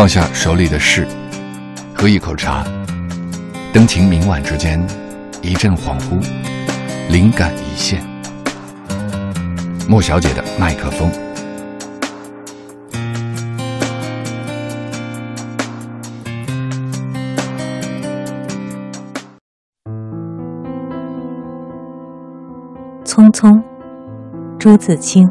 放下手里的事，喝一口茶，灯情明晚之间，一阵恍惚，灵感一现。莫小姐的麦克风。匆匆，朱自清。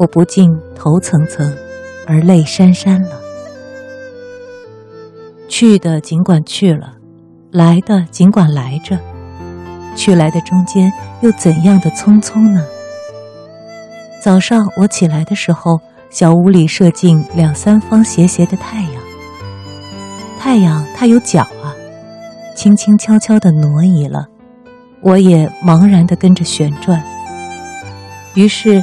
我不禁头层层，而泪潸潸了。去的尽管去了，来的尽管来着，去来的中间又怎样的匆匆呢？早上我起来的时候，小屋里射进两三方斜斜的太阳。太阳它有脚啊，轻轻悄悄的挪移了，我也茫然的跟着旋转。于是。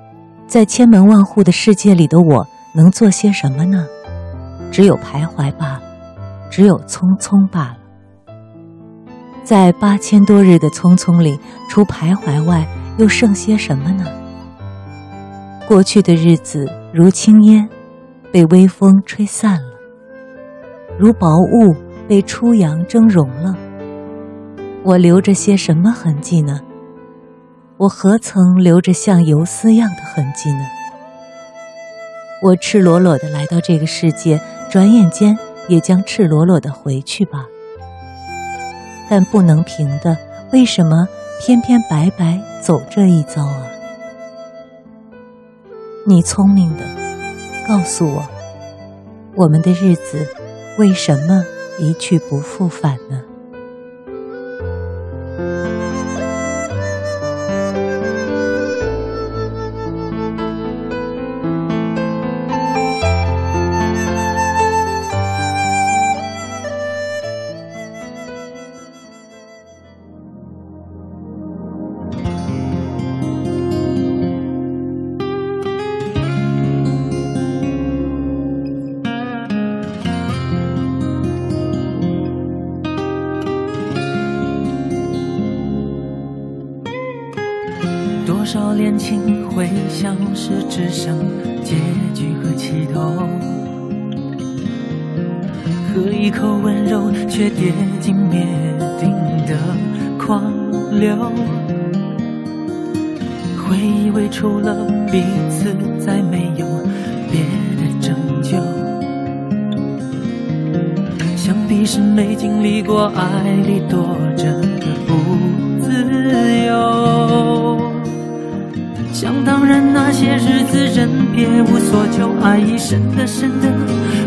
在千门万户的世界里的我。能做些什么呢？只有徘徊罢了，只有匆匆罢了。在八千多日的匆匆里，除徘徊外，又剩些什么呢？过去的日子如轻烟，被微风吹散了；如薄雾，被初阳蒸融了。我留着些什么痕迹呢？我何曾留着像游丝样的痕迹呢？我赤裸裸的来到这个世界，转眼间也将赤裸裸的回去吧。但不能平的，为什么偏偏白白走这一遭啊？你聪明的，告诉我，我们的日子为什么一去不复返呢？恋情会消失，只剩结局和起头。喝一口温柔，却跌进灭顶的狂流。会以为除了彼此，再没有别的拯救。想必是没经历过爱里多着想当然，那些日子人别无所求，爱意深的深的，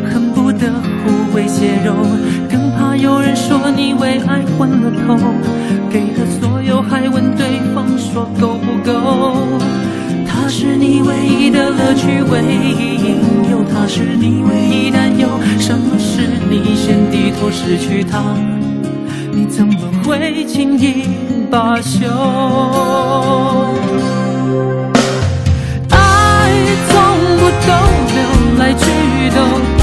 恨不得互为血肉，更怕有人说你为爱昏了头，给了所有还问对方说够不够？他是你唯一的乐趣，唯一引诱，他是你唯一担忧。什么是你先低头失去他？你怎么会轻易罢休？都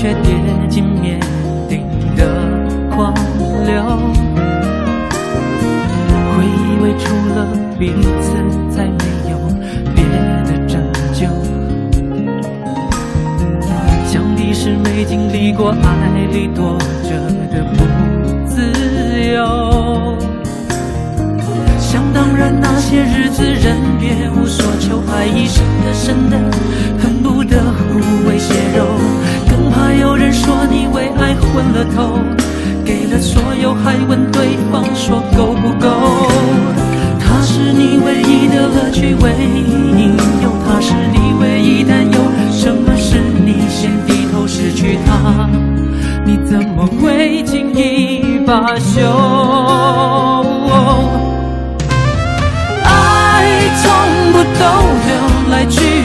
却跌进面顶的狂流。会以为除了彼此，再没有别的拯救。想必是没经历过爱里躲着的不自由。想当然，那些日子人别无所求，爱意深的深的，恨不得互为血肉，额头给了所有还问对方说够不够？他是你唯一的乐趣唯一引诱他是你唯一担忧什么是你先低头失去他？你怎么会轻易罢休爱从不逗留来去